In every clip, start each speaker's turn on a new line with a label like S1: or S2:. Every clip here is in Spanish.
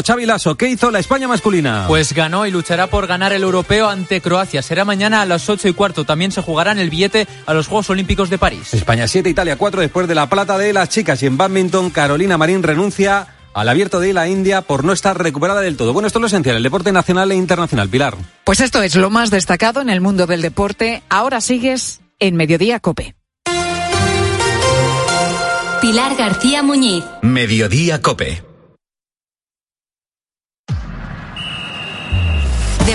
S1: Xavi Lasso, ¿qué hizo la España masculina?
S2: Pues ganó y luchará por ganar el europeo ante Croacia. Será mañana a las 8 y cuarto. También se jugará en el billete a los Juegos Olímpicos de París.
S1: España 7, Italia 4 después de la plata de las chicas. Y en badminton, Carolina Marín renuncia al abierto de la India por no estar recuperada del todo. Bueno, esto es lo esencial, el deporte nacional e internacional. Pilar.
S3: Pues esto es lo más destacado en el mundo del deporte. Ahora sigues en Mediodía Cope.
S4: Pilar García Muñiz.
S5: Mediodía Cope.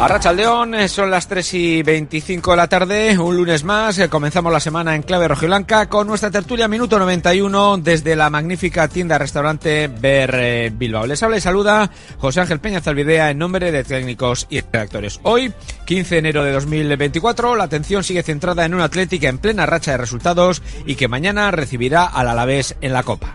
S6: A Rachaldeón, eh, son las 3 y 25 de la tarde, un lunes más, eh, comenzamos la semana en clave rojiblanca con nuestra tertulia minuto 91 desde la magnífica tienda restaurante Ber eh, Bilbao. Les habla y saluda José Ángel Peña Zalvidea en nombre de técnicos y redactores. Hoy, 15 de enero de 2024, la atención sigue centrada en una Atlética en plena racha de resultados y que mañana recibirá al Alavés en la Copa.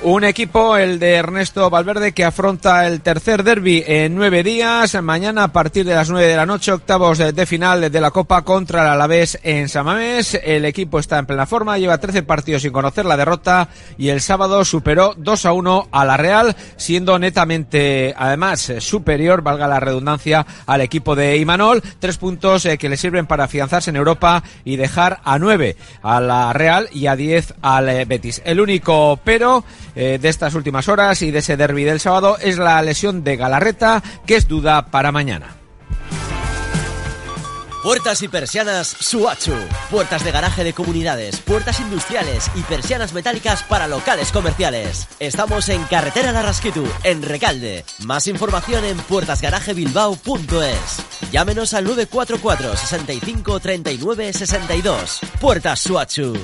S6: Un equipo, el de Ernesto Valverde, que afronta el tercer derby en nueve días. Mañana, a partir de las nueve de la noche, octavos de final de la Copa contra el Alavés en Samamés. El equipo está en plena forma, lleva 13 partidos sin conocer la derrota y el sábado superó 2 a 1 a la Real, siendo netamente, además, superior, valga la redundancia, al equipo de Imanol. Tres puntos eh, que le sirven para afianzarse en Europa y dejar a nueve a la Real y a 10 al eh, Betis. El único pero eh, de estas últimas horas y de ese derby del sábado es la lesión de Galarreta, que es duda para mañana.
S7: Puertas y persianas Suachu. Puertas de garaje de comunidades, puertas industriales y persianas metálicas para locales comerciales. Estamos en Carretera Larrasquitu, en Recalde. Más información en puertasgarajebilbao.es. Llámenos al 944 65 39 62. Puertas Suachu.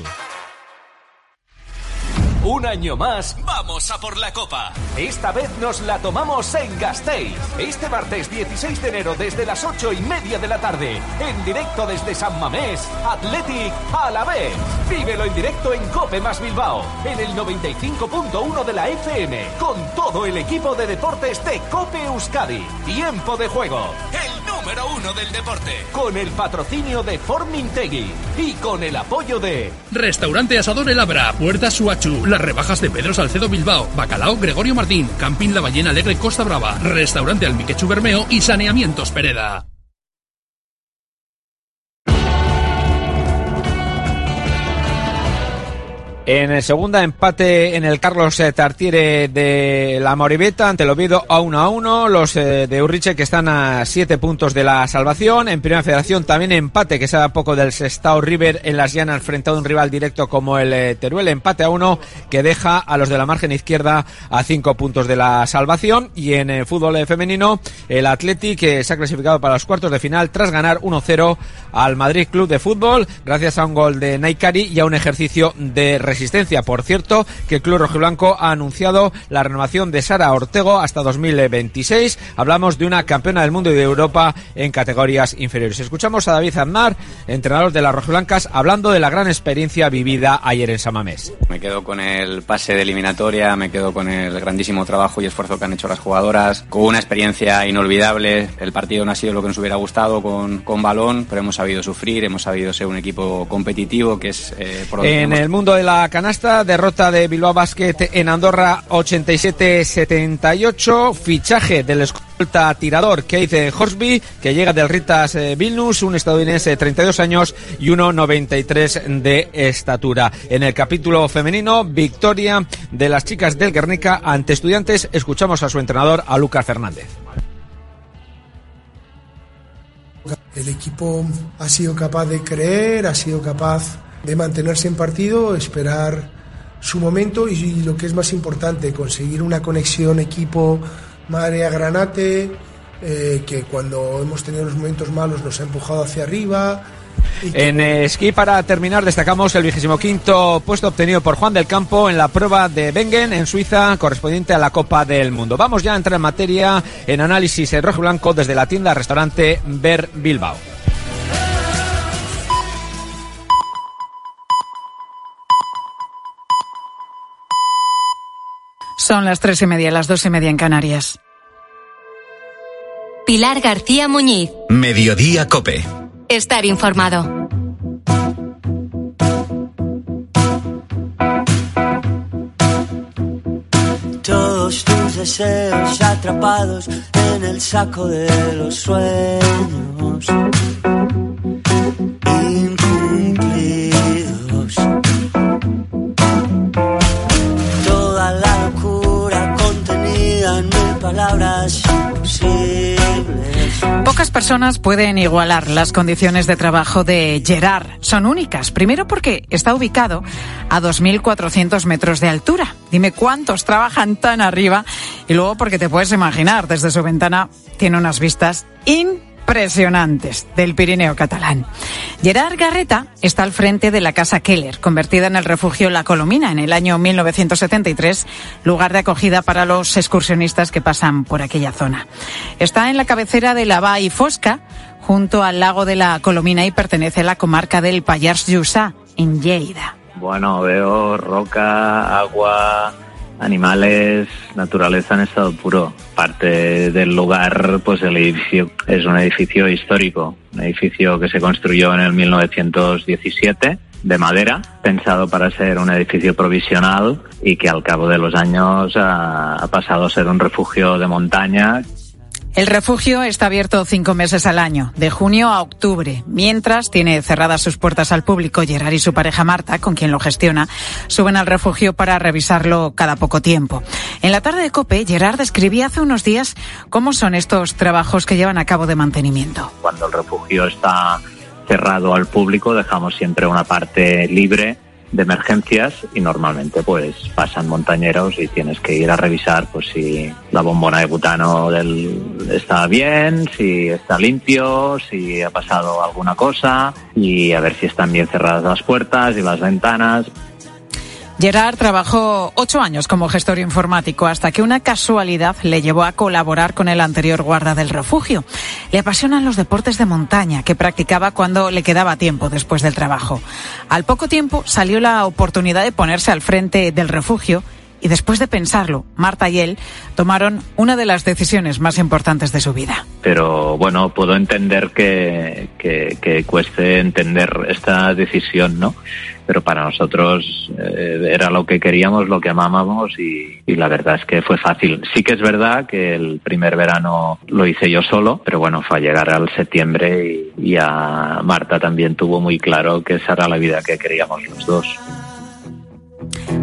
S8: Un año más, vamos a por la copa. Esta vez nos la tomamos en Gasteiz. Este martes 16 de enero desde las 8 y media de la tarde. En directo desde San Mamés, Athletic a la vez. Vívelo en directo en Cope más Bilbao. En el 95.1 de la FM. Con todo el equipo de deportes de Cope Euskadi. Tiempo de juego. El número uno del deporte. Con el patrocinio de Formintegui. Y con el apoyo de...
S9: Restaurante Asador El Abra, Puerta Suachu, rebajas de Pedro Salcedo Bilbao, Bacalao Gregorio Martín, Campín La Ballena Alegre Costa Brava, Restaurante Almiquechu Bermeo y Saneamientos Pereda.
S6: En segunda empate en el Carlos eh, Tartiere de la Moribeta ante el Oviedo a 1 a 1. Los eh, de Urriche que están a 7 puntos de la salvación. En Primera Federación también empate que se da poco del Sestao River en las llanas frente a un rival directo como el eh, Teruel. Empate a 1 que deja a los de la margen izquierda a 5 puntos de la salvación. Y en el fútbol femenino el Athletic que se ha clasificado para los cuartos de final tras ganar 1-0 al Madrid Club de Fútbol gracias a un gol de Naikari y a un ejercicio de resistencia. Por cierto, que el Club Rojiblanco ha anunciado la renovación de Sara Ortego hasta 2026. Hablamos de una campeona del mundo y de Europa en categorías inferiores. Escuchamos a David Aznar, entrenador de las Rojiblancas, hablando de la gran experiencia vivida ayer en Samamés.
S10: Me quedo con el pase de eliminatoria, me quedo con el grandísimo trabajo y esfuerzo que han hecho las jugadoras, con una experiencia inolvidable. El partido no ha sido lo que nos hubiera gustado con, con balón, pero hemos sabido sufrir, hemos sabido ser un equipo competitivo, que es eh, por donde
S6: En
S10: hemos-
S6: el mundo de la canasta, derrota de Bilbao Basket en Andorra 87-78, fichaje del escolta tirador Keith Horsby, que llega del Ritas eh, Vilnius, un estadounidense de 32 años y 1,93 de estatura. En el capítulo femenino, victoria de las chicas del Guernica ante estudiantes, escuchamos a su entrenador, a Lucas Fernández.
S11: El equipo ha sido capaz de creer, ha sido capaz de mantenerse en partido, esperar su momento y, lo que es más importante, conseguir una conexión equipo Marea Granate, eh, que cuando hemos tenido los momentos malos nos ha empujado hacia arriba.
S6: En eh, esquí, para terminar, destacamos el vigésimo quinto puesto obtenido por Juan del Campo en la prueba de Bengen, en Suiza, correspondiente a la Copa del Mundo. Vamos ya a entrar en materia en análisis en rojo blanco desde la tienda restaurante Ver Bilbao.
S3: Son las tres y media, las dos y media en Canarias.
S4: Pilar García Muñiz.
S5: Mediodía Cope.
S4: Estar informado.
S12: Todos tus deseos atrapados en el saco de los sueños.
S3: Personas pueden igualar las condiciones de trabajo de Gerard. Son únicas. Primero porque está ubicado a 2.400 metros de altura. Dime cuántos trabajan tan arriba. Y luego porque te puedes imaginar, desde su ventana tiene unas vistas impresionantes del Pirineo catalán. Gerard Garreta está al frente de la Casa Keller, convertida en el refugio La Colomina en el año 1973, lugar de acogida para los excursionistas que pasan por aquella zona. Está en la cabecera de la y Fosca, junto al lago de la Colomina y pertenece a la comarca del Pallars Jussá, en Lleida.
S13: Bueno, veo roca, agua, animales, naturaleza en estado puro. Parte del lugar, pues el edificio es un edificio histórico, un edificio que se construyó en el 1917 de madera, pensado para ser un edificio provisional y que al cabo de los años ha, ha pasado a ser un refugio de montaña
S3: El refugio está abierto cinco meses al año, de junio a octubre, mientras tiene cerradas sus puertas al público. Gerard y su pareja Marta, con quien lo gestiona, suben al refugio para revisarlo cada poco tiempo. En la tarde de COPE, Gerard describía hace unos días cómo son estos trabajos que llevan a cabo de mantenimiento.
S13: Cuando el refugio está cerrado al público, dejamos siempre una parte libre de emergencias y normalmente pues pasan montañeros y tienes que ir a revisar pues si la bombona de butano del, está bien, si está limpio, si ha pasado alguna cosa y a ver si están bien cerradas las puertas y las ventanas.
S3: Gerard trabajó ocho años como gestor informático hasta que una casualidad le llevó a colaborar con el anterior guarda del refugio. Le apasionan los deportes de montaña que practicaba cuando le quedaba tiempo después del trabajo. Al poco tiempo salió la oportunidad de ponerse al frente del refugio y después de pensarlo, Marta y él tomaron una de las decisiones más importantes de su vida.
S13: Pero bueno, puedo entender que, que, que cueste entender esta decisión, ¿no? Pero para nosotros eh, era lo que queríamos, lo que amábamos y, y la verdad es que fue fácil. Sí que es verdad que el primer verano lo hice yo solo, pero bueno, fue a llegar al septiembre y, y a Marta también tuvo muy claro que esa era la vida que queríamos los dos.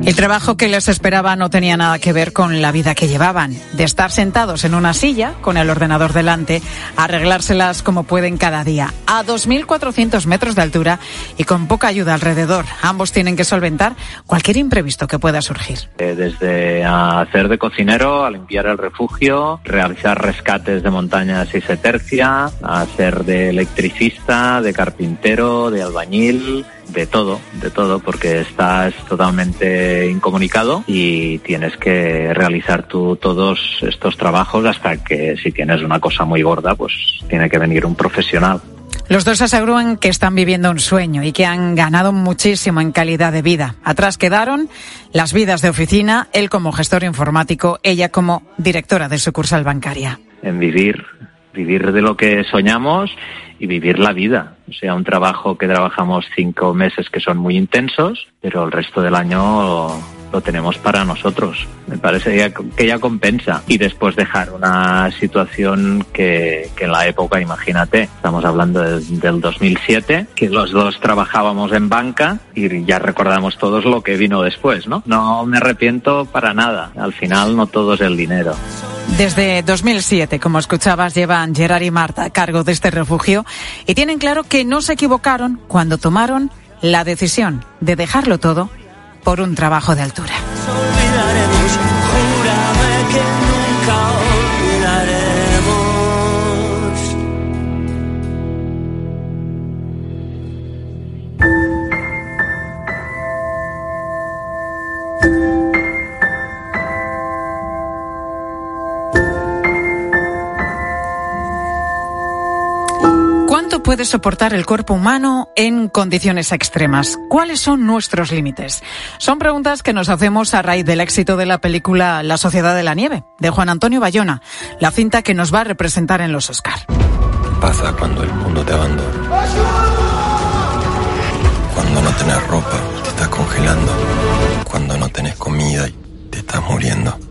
S3: El trabajo que les esperaba no tenía nada que ver con la vida que llevaban, de estar sentados en una silla, con el ordenador delante, arreglárselas como pueden cada día, a 2.400 metros de altura y con poca ayuda alrededor. Ambos tienen que solventar cualquier imprevisto que pueda surgir.
S13: Eh, Desde hacer de cocinero, a limpiar el refugio, realizar rescates de montañas y se tercia, a ser de electricista, de carpintero, de albañil, de todo, de todo, porque estás totalmente incomunicado y tienes que realizar tú todos estos trabajos hasta que si tienes una cosa muy gorda, pues tiene que venir un profesional.
S3: Los dos aseguran que están viviendo un sueño y que han ganado muchísimo en calidad de vida. Atrás quedaron las vidas de oficina, él como gestor informático, ella como directora de sucursal bancaria.
S13: En vivir, vivir de lo que soñamos y vivir la vida. O sea, un trabajo que trabajamos cinco meses que son muy intensos, pero el resto del año lo tenemos para nosotros. Me parece que ya compensa. Y después dejar una situación que, que en la época, imagínate, estamos hablando de- del 2007, que los dos trabajábamos en banca y ya recordamos todos lo que vino después, ¿no? No me arrepiento para nada. Al final no todo es el dinero.
S3: Desde 2007, como escuchabas, llevan Gerard y Marta a cargo de este refugio y tienen claro que no se equivocaron cuando tomaron la decisión de dejarlo todo por un trabajo de altura. Puede soportar el cuerpo humano en condiciones extremas? ¿Cuáles son nuestros límites? Son preguntas que nos hacemos a raíz del éxito de la película La Sociedad de la Nieve, de Juan Antonio Bayona, la cinta que nos va a representar en los Oscar.
S5: ¿Qué pasa cuando el mundo te abandona? Cuando no tenés ropa te estás congelando. Cuando no tenés comida y te estás muriendo.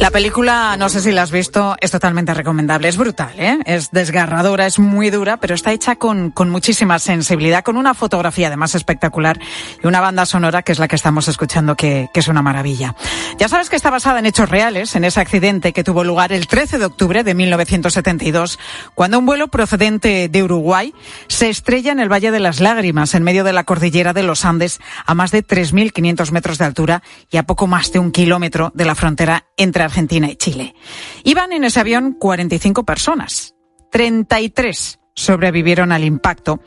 S3: La película, no sé si la has visto, es totalmente recomendable. Es brutal, ¿eh? es desgarradora, es muy dura, pero está hecha con, con muchísima sensibilidad, con una fotografía además espectacular y una banda sonora que es la que estamos escuchando, que, que es una maravilla. Ya sabes que está basada en hechos reales, en ese accidente que tuvo lugar el 13 de octubre de 1972, cuando un vuelo procedente de Uruguay se estrella en el Valle de las Lágrimas, en medio de la cordillera de los Andes, a más de 3.500 metros de altura y a poco más de un kilómetro de la frontera entre Argentina y Chile. Iban en ese avión 45 personas. 33 sobrevivieron al impacto,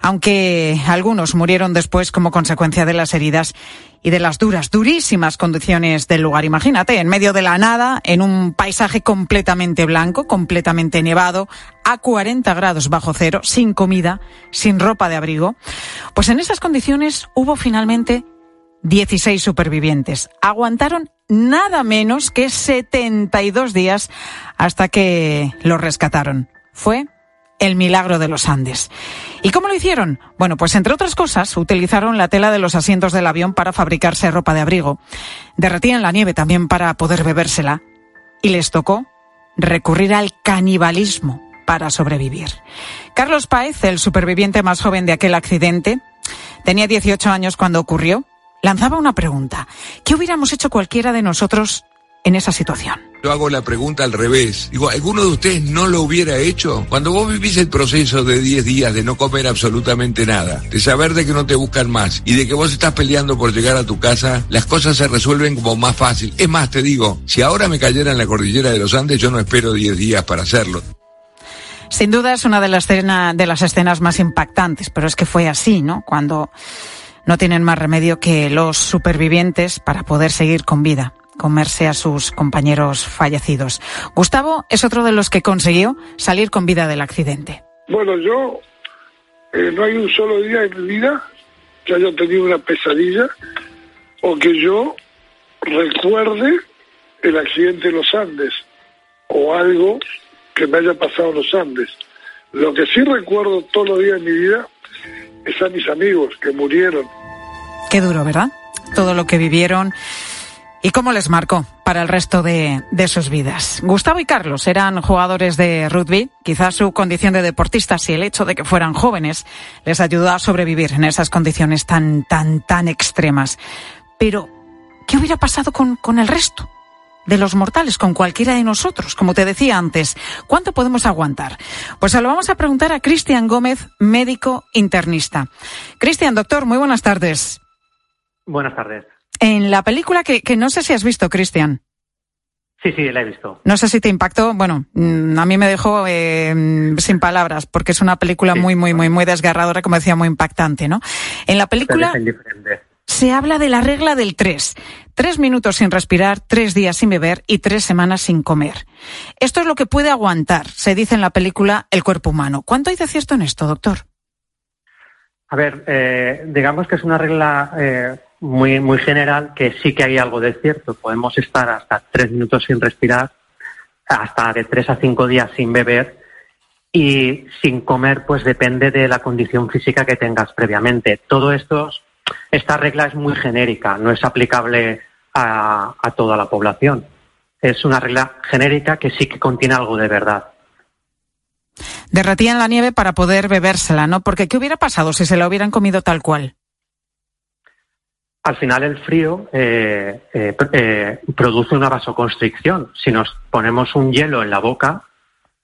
S3: aunque algunos murieron después como consecuencia de las heridas y de las duras, durísimas condiciones del lugar. Imagínate, en medio de la nada, en un paisaje completamente blanco, completamente nevado, a 40 grados bajo cero, sin comida, sin ropa de abrigo. Pues en esas condiciones hubo finalmente 16 supervivientes. Aguantaron nada menos que 72 días hasta que los rescataron. Fue el milagro de los Andes. ¿Y cómo lo hicieron? Bueno, pues entre otras cosas, utilizaron la tela de los asientos del avión para fabricarse ropa de abrigo. Derretían la nieve también para poder bebérsela. Y les tocó recurrir al canibalismo para sobrevivir. Carlos Páez, el superviviente más joven de aquel accidente, tenía 18 años cuando ocurrió lanzaba una pregunta. ¿Qué hubiéramos hecho cualquiera de nosotros en esa situación?
S14: Yo hago la pregunta al revés. Digo, ¿alguno de ustedes no lo hubiera hecho? Cuando vos vivís el proceso de 10 días de no comer absolutamente nada, de saber de que no te buscan más y de que vos estás peleando por llegar a tu casa, las cosas se resuelven como más fácil. Es más, te digo, si ahora me cayera en la cordillera de los Andes, yo no espero 10 días para hacerlo.
S3: Sin duda es una de las, escena, de las escenas más impactantes, pero es que fue así, ¿no? Cuando no tienen más remedio que los supervivientes para poder seguir con vida comerse a sus compañeros fallecidos. Gustavo es otro de los que consiguió salir con vida del accidente.
S15: Bueno, yo eh, no hay un solo día en mi vida que haya tenido una pesadilla o que yo recuerde el accidente en los Andes o algo que me haya pasado en los Andes. Lo que sí recuerdo todos los días en mi vida es a mis amigos que murieron
S3: Qué duro, ¿verdad? Todo lo que vivieron y cómo les marcó para el resto de, de, sus vidas. Gustavo y Carlos eran jugadores de rugby. Quizás su condición de deportistas y el hecho de que fueran jóvenes les ayudó a sobrevivir en esas condiciones tan, tan, tan extremas. Pero, ¿qué hubiera pasado con, con el resto? De los mortales, con cualquiera de nosotros, como te decía antes. ¿Cuánto podemos aguantar? Pues se lo vamos a preguntar a Cristian Gómez, médico internista. Cristian, doctor, muy buenas tardes.
S16: Buenas tardes.
S3: En la película que, que no sé si has visto, Cristian.
S16: Sí, sí, la he visto.
S3: No sé si te impactó. Bueno, mm, a mí me dejó eh, sin palabras, porque es una película sí, muy, muy, muy, muy desgarradora, como decía, muy impactante, ¿no? En la película se habla de la regla del tres. Tres minutos sin respirar, tres días sin beber y tres semanas sin comer. Esto es lo que puede aguantar, se dice en la película, el cuerpo humano. ¿Cuánto hay de cierto en esto, doctor?
S16: A ver, eh, digamos que es una regla eh, muy, muy general que sí que hay algo de cierto. Podemos estar hasta tres minutos sin respirar, hasta de tres a cinco días sin beber y sin comer, pues depende de la condición física que tengas previamente. Todo esto, esta regla es muy genérica, no es aplicable a, a toda la población. Es una regla genérica que sí que contiene algo de verdad
S3: derretían la nieve para poder bebérsela, ¿no? Porque ¿qué hubiera pasado si se la hubieran comido tal cual?
S16: al final el frío eh, eh, eh, produce una vasoconstricción. Si nos ponemos un hielo en la boca,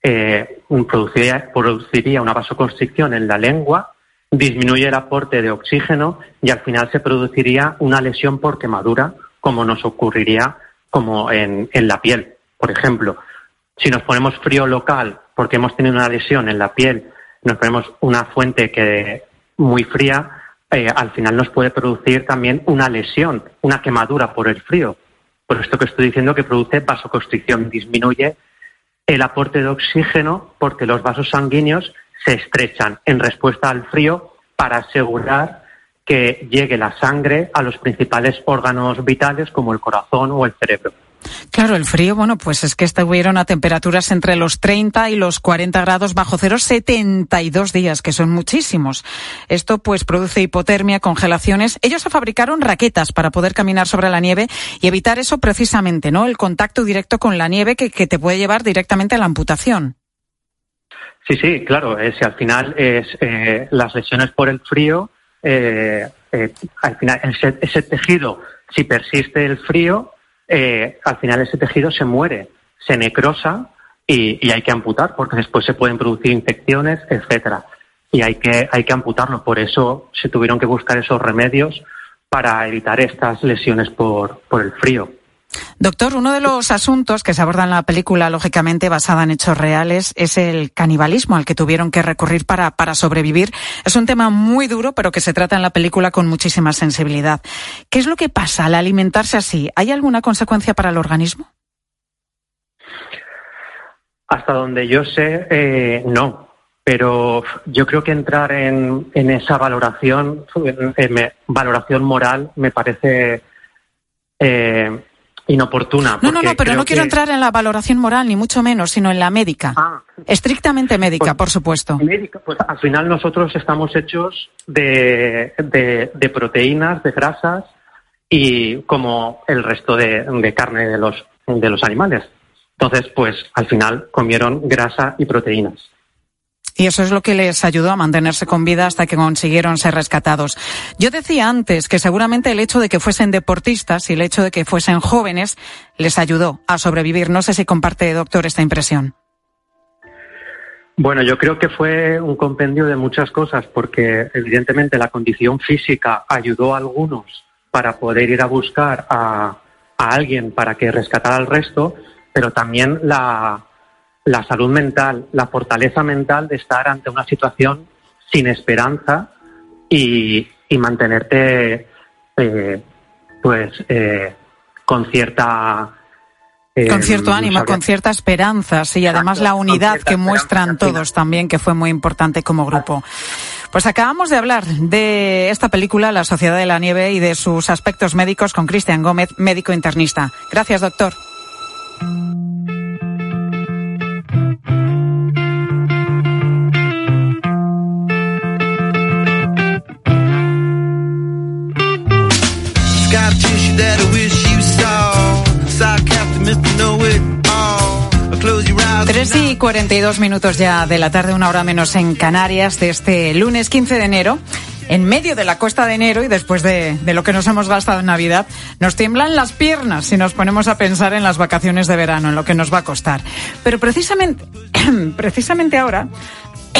S16: eh, produciría, produciría, una vasoconstricción en la lengua, disminuye el aporte de oxígeno y al final se produciría una lesión por quemadura, como nos ocurriría como en, en la piel. Por ejemplo, si nos ponemos frío local porque hemos tenido una lesión en la piel, nos ponemos una fuente que muy fría, eh, al final nos puede producir también una lesión, una quemadura por el frío. Por esto que estoy diciendo que produce vasoconstricción, disminuye el aporte de oxígeno porque los vasos sanguíneos se estrechan en respuesta al frío para asegurar que llegue la sangre a los principales órganos vitales como el corazón o el cerebro.
S3: Claro, el frío, bueno, pues es que estuvieron a temperaturas entre los 30 y los 40 grados bajo cero 72 días, que son muchísimos. Esto pues produce hipotermia, congelaciones. Ellos se fabricaron raquetas para poder caminar sobre la nieve y evitar eso precisamente, ¿no? El contacto directo con la nieve que, que te puede llevar directamente a la amputación.
S16: Sí, sí, claro. eh, si al final es eh, las lesiones por el frío, eh, eh, al final ese, ese tejido, si persiste el frío, eh, al final ese tejido se muere, se necrosa y, y hay que amputar porque después se pueden producir infecciones, etcétera. Y hay que, hay que amputarlo. Por eso se tuvieron que buscar esos remedios para evitar estas lesiones por, por el frío.
S3: Doctor, uno de los asuntos que se aborda en la película, lógicamente basada en hechos reales, es el canibalismo al que tuvieron que recurrir para, para sobrevivir. Es un tema muy duro, pero que se trata en la película con muchísima sensibilidad. ¿Qué es lo que pasa al alimentarse así? ¿Hay alguna consecuencia para el organismo?
S16: Hasta donde yo sé, eh, no. Pero yo creo que entrar en, en esa valoración, me- valoración moral, me parece eh, inoportuna.
S3: No, no, no, pero no quiero
S16: que-
S3: entrar en la valoración moral, ni mucho menos, sino en la médica. Estrictamente médica, por supuesto.
S16: Médica, pues al final nosotros estamos hechos de, de- de proteínas, de grasas y como el resto de, de carne de los, de los animales. Entonces, pues al final comieron grasa y proteínas.
S3: Y eso es lo que les ayudó a mantenerse con vida hasta que consiguieron ser rescatados. Yo decía antes que seguramente el hecho de que fuesen deportistas y el hecho de que fuesen jóvenes les ayudó a sobrevivir. No sé si comparte, doctor, esta impresión.
S16: Bueno, yo creo que fue un compendio de muchas cosas, porque evidentemente la condición física ayudó a algunos para poder ir a buscar a, a alguien para que rescatara al resto, pero también la, la salud mental, la fortaleza mental de estar ante una situación sin esperanza y, y mantenerte eh, pues eh, con cierta eh,
S3: Con cierto ánimo, con cierta esperanza, sí, y además la unidad que muestran todos también, que fue muy importante como grupo. Pues acabamos de hablar de esta película, La Sociedad de la Nieve, y de sus aspectos médicos con Cristian Gómez, médico internista. Gracias, doctor.
S17: Scar tissue that I wish you saw. Sarcastic Mr. Know It All. Close your eyes.
S3: 3 y 42 minutos ya de la tarde, una hora menos en Canarias, de este lunes 15 de enero. En medio de la costa de enero y después de, de lo que nos hemos gastado en Navidad, nos tiemblan las piernas si nos ponemos a pensar en las vacaciones de verano, en lo que nos va a costar. Pero precisamente, precisamente ahora,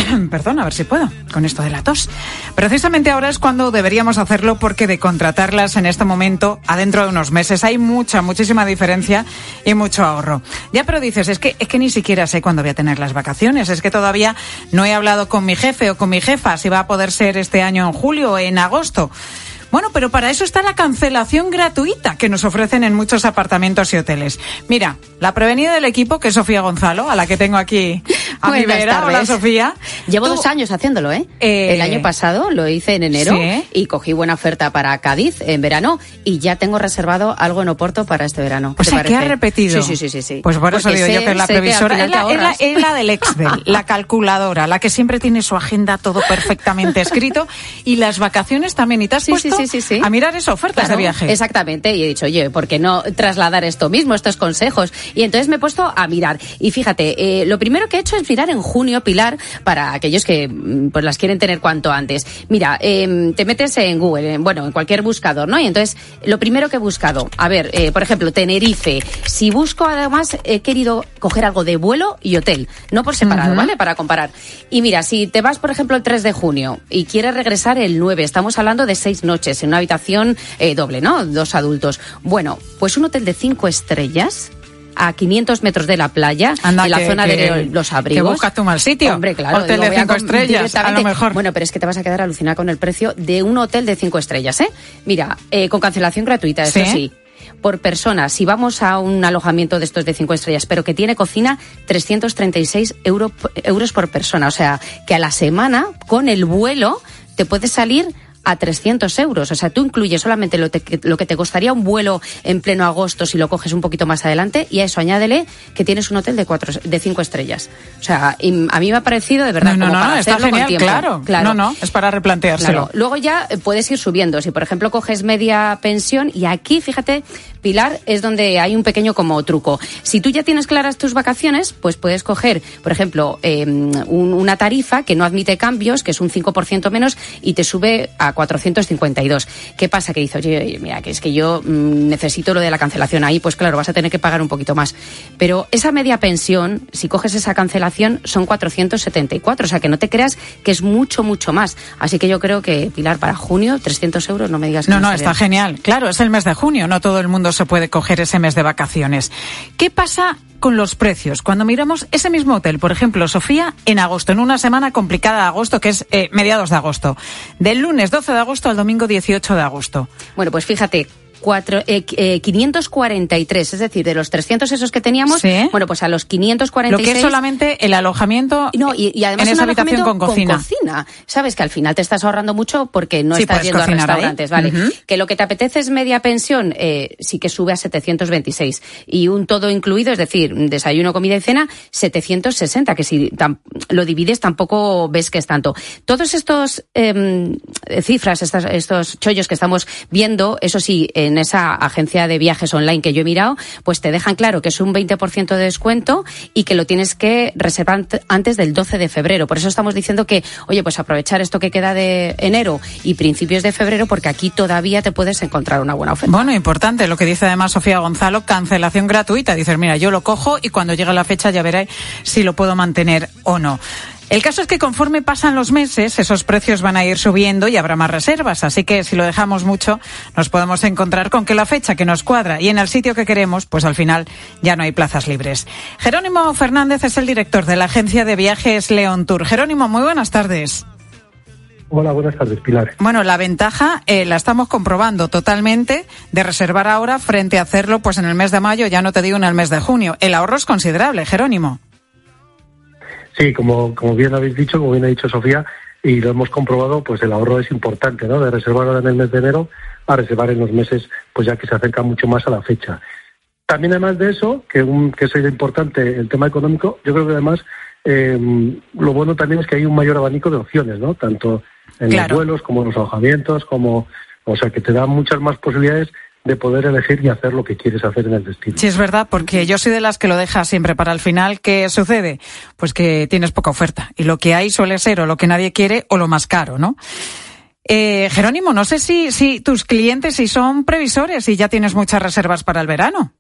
S3: perdón, a ver si puedo, con esto de la tos. Precisamente ahora es cuando deberíamos hacerlo porque de contratarlas en este momento, adentro de unos meses, hay mucha, muchísima diferencia y mucho ahorro. Ya, pero dices, es que, es que ni siquiera sé cuándo voy a tener las vacaciones, es que todavía no he hablado con mi jefe o con mi jefa si va a poder ser este año en julio o en agosto. Bueno, pero para eso está la cancelación gratuita que nos ofrecen en muchos apartamentos y hoteles. Mira, la prevenida del equipo, que es Sofía Gonzalo, a la que tengo aquí a mi vera. Hola. Sofía.
S18: Llevo
S3: Tú-
S18: dos años haciéndolo, ¿eh?
S3: Eh,
S18: El año pasado lo hice en enero
S3: Sí.
S18: y cogí buena oferta para Cádiz en verano y ya tengo reservado algo en Oporto para este verano.
S3: O
S18: ¿Te
S3: sea, que ha repetido.
S18: Sí, sí, sí, sí.
S3: Pues por eso
S18: Porque
S3: digo yo que es la previsora. Es la, es la- es la del Excel, la calculadora, la que siempre tiene su agenda todo perfectamente escrito y las vacaciones también. Y te has
S18: sí,
S3: puesto
S18: sí, sí, sí.
S3: a mirar eso, ofertas
S18: Claro,
S3: de viaje.
S18: Exactamente, y he dicho, oye, ¿por qué no trasladar esto mismo, estos consejos? Y entonces me he puesto a mirar. Y fíjate, eh, lo primero que he hecho es mirar en junio, Pilar, para aquellos que mm, pues las quieren tener cuanto antes. Mira, eh, te metes en Google, en- bueno, en cualquier buscador, ¿no? Y entonces, lo primero que he buscado, a ver, eh, por ejemplo, Tenerife. Si busco, además, he querido coger algo de vuelo y hotel, no por separado. ¿vale? Para comparar. Y mira, si te vas, por ejemplo, el 3 de junio y quieres regresar el 9, estamos hablando de seis noches en una habitación eh, doble, ¿no? Dos adultos. Bueno, pues un hotel de cinco estrellas a 500 metros de la playa,
S3: Anda,
S18: en la
S3: que-
S18: zona
S3: que-
S18: de los abrigos.
S3: que buscas tu mal sitio.
S18: Hombre, claro.
S3: Hotel de
S18: a
S3: cinco
S18: com-
S3: estrellas, a lo mejor.
S18: Bueno, pero es que te vas a quedar alucinada con el precio de un hotel de cinco estrellas, ¿eh? Mira, eh, con cancelación gratuita, eso
S3: ¿Sí?
S18: sí. Por persona, si vamos a un alojamiento de estos de cinco estrellas, pero que tiene cocina, 336 euro- euros por persona. O sea, que a la semana, con el vuelo, te puede salir a 300 euros. O sea, tú incluyes solamente lo, te- lo que te costaría un vuelo en pleno agosto si lo coges un poquito más adelante y a eso añádele que tienes un hotel de cuatro, de cinco estrellas. O sea, y a mí me ha parecido de verdad
S3: No, no,
S18: como
S3: no,
S18: para
S3: está
S18: hacerlo con
S3: genial,
S18: tiempo.
S3: claro. No, no, es para replanteárselo.
S18: Claro. Luego ya eh, puedes ir subiendo. Si, por ejemplo, coges media pensión y aquí, fíjate, Pilar, es donde hay un pequeño como truco. Si tú ya tienes claras tus vacaciones, pues puedes coger, por ejemplo, eh, un- una tarifa que no admite cambios, que es un 5% menos, y te sube a 452. ¿Qué pasa? Que dices, oye, mira, que es que yo mm, necesito lo de la cancelación ahí, pues claro, vas a tener que pagar un poquito más. Pero esa media pensión, si coges esa cancelación, son 474. O sea, que no te creas que es mucho, mucho más. Así que yo creo que, Pilar, para junio, 300 euros, no me digas que
S3: No, no,
S18: está
S3: está
S18: bien.
S3: genial. Claro, es el mes de junio, no todo el mundo se puede coger ese mes de vacaciones. ¿Qué pasa con los precios? Cuando miramos ese mismo hotel, por ejemplo, Sofía, en agosto, en una semana complicada de agosto, que es eh, mediados de agosto, del lunes 12 de agosto al domingo 18 de agosto.
S18: Bueno, pues fíjate. Cuatro, eh, eh, 543, es decir, de los 300 esos que teníamos,
S3: Sí.
S18: bueno, pues a los 546...
S3: Lo que es solamente el alojamiento
S18: No, y, y además
S3: en esa habitación con cocina.
S18: cocina. Sabes que al final te estás ahorrando mucho porque no
S3: Sí,
S18: estás yendo a
S3: ahí.
S18: restaurantes, ¿vale? Que lo que te apetece es media pensión, eh, sí que sube a 726. Y un todo incluido, es decir, desayuno, comida y cena, 760, que si tam- lo divides tampoco ves que es tanto. Todos estos em, cifras, estas- estos chollos que estamos viendo, eso sí, en esa agencia de viajes online que yo he mirado, pues te dejan claro que es un 20% de descuento y que lo tienes que reservar ant- antes del 12 de febrero. Por eso estamos diciendo que, oye, pues aprovechar esto que queda de enero y principios de febrero, porque aquí todavía te puedes encontrar una buena oferta.
S3: Bueno, importante, lo que dice además Sofía Gonzalo, cancelación gratuita. Dices, mira, yo lo cojo y cuando llegue la fecha ya veré si lo puedo mantener o no. El caso es que conforme pasan los meses, esos precios van a ir subiendo y habrá más reservas. Así que si lo dejamos mucho, nos podemos encontrar con que la fecha que nos cuadra y en el sitio que queremos, pues al final ya no hay plazas libres. Jerónimo Fernández es el director de la agencia de viajes León Tour. Jerónimo, muy buenas tardes.
S19: Hola, buenas tardes, Pilar.
S3: Bueno, la ventaja eh, la estamos comprobando totalmente de reservar ahora frente a hacerlo pues en el mes de mayo, ya no te digo en el mes de junio. El ahorro es considerable, Jerónimo.
S19: Sí, como, como bien habéis dicho, como bien ha dicho Sofía, y lo hemos comprobado, pues el ahorro es importante, ¿no? De reservar ahora en el mes de enero a reservar en los meses, pues ya que se acerca mucho más a la fecha. También además de eso, que, un, que es importante el tema económico, yo creo que además eh, lo bueno también es que hay un mayor abanico de opciones, ¿no? Tanto en
S3: Claro.
S19: los vuelos como en los alojamientos, como, o sea, que te da muchas más posibilidades de poder elegir y hacer lo que quieres hacer en el destino.
S3: Sí, es verdad, porque yo soy de las que lo deja siempre para el final. ¿Qué sucede? Pues que tienes poca oferta. Y lo que hay suele ser o lo que nadie quiere o lo más caro, ¿no? Eh, Jerónimo, no sé si, si tus clientes si son previsores y ya tienes muchas reservas para el verano.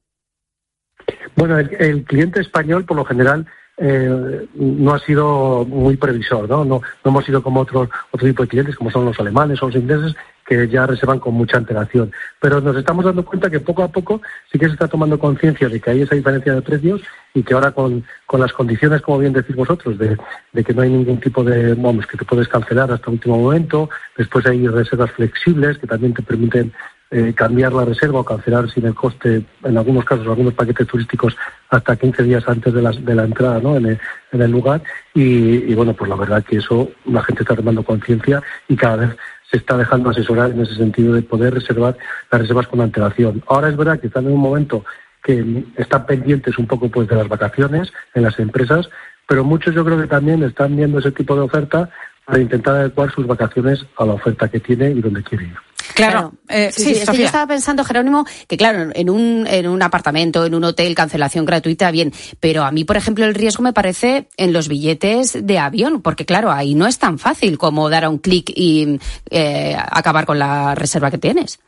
S19: Bueno, el, el cliente español, por lo general, eh, no ha sido muy previsor, ¿no? ¿no? No hemos sido como otros otro tipo de clientes, como son los alemanes o los ingleses, que ya reservan con mucha antelación. Pero nos estamos dando cuenta que poco a poco sí que se está tomando conciencia de que hay esa diferencia de precios y que ahora con, con las condiciones, como bien decís vosotros, de, que no hay ningún tipo de, vamos, que te puedes cancelar hasta el último momento, después hay reservas flexibles que también te permiten eh, cambiar la reserva o cancelar sin el coste, en algunos casos, algunos paquetes turísticos hasta 15 días antes de la, de la entrada ¿no? en, el, en el lugar. Y, y bueno, pues la verdad que eso la gente está tomando conciencia y cada vez se está dejando asesorar en ese sentido de poder reservar las reservas con antelación. Ahora es verdad que están en un momento que están pendientes un poco pues de las vacaciones en las empresas, pero muchos yo creo que también están viendo ese tipo de oferta para intentar adecuar sus vacaciones a la oferta que tiene y donde quiere ir.
S3: Claro, eh,
S18: Sí,
S3: sí,
S18: sí, es que yo estaba pensando, Jerónimo, que claro, en un, en un apartamento, en un hotel, cancelación gratuita, bien. Pero a mí, por ejemplo, el riesgo me parece en los billetes de avión, porque claro, ahí no es tan fácil como dar a un clic y eh, acabar con la reserva que tienes.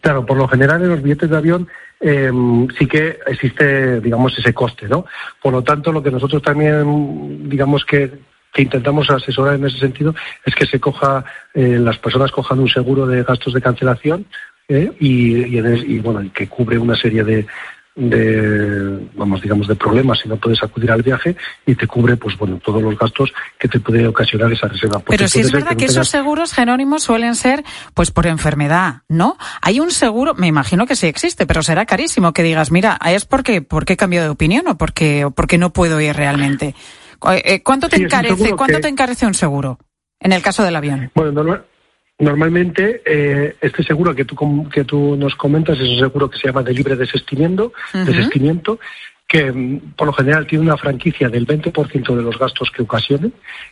S19: Claro, por lo general en los billetes de avión eh, sí que existe, digamos, ese coste, ¿no? Por lo tanto, lo que nosotros también, digamos que, que intentamos asesorar en ese sentido es que se coja, eh, las personas cojan un seguro de gastos de cancelación eh, y, y, el- y, bueno, que cubre una serie de, de, vamos, digamos, de problemas si no puedes acudir al viaje y te cubre, pues bueno, todos los gastos que te puede ocasionar esa reserva. Porque
S3: Pero
S19: puede
S3: es verdad que
S19: no
S3: esos
S19: tengas-
S3: seguros, Jerónimo, suelen ser pues por enfermedad, ¿no? Hay un seguro, me imagino que sí existe, pero será carísimo que digas, mira, es porque, porque he cambiado de opinión o porque, o porque no puedo ir realmente. Cu- eh, ¿Cuánto te
S19: Sí,
S3: encarece, cuánto
S19: que-
S3: te encarece un seguro? En el caso del avión.
S19: Bueno, norma- normalmente eh, este seguro que tú, que tú nos comentas es un seguro que se llama de libre desistimiento,
S3: Ujú.
S19: desistimiento que mm, por lo general tiene una franquicia del 20% de los gastos que ocasione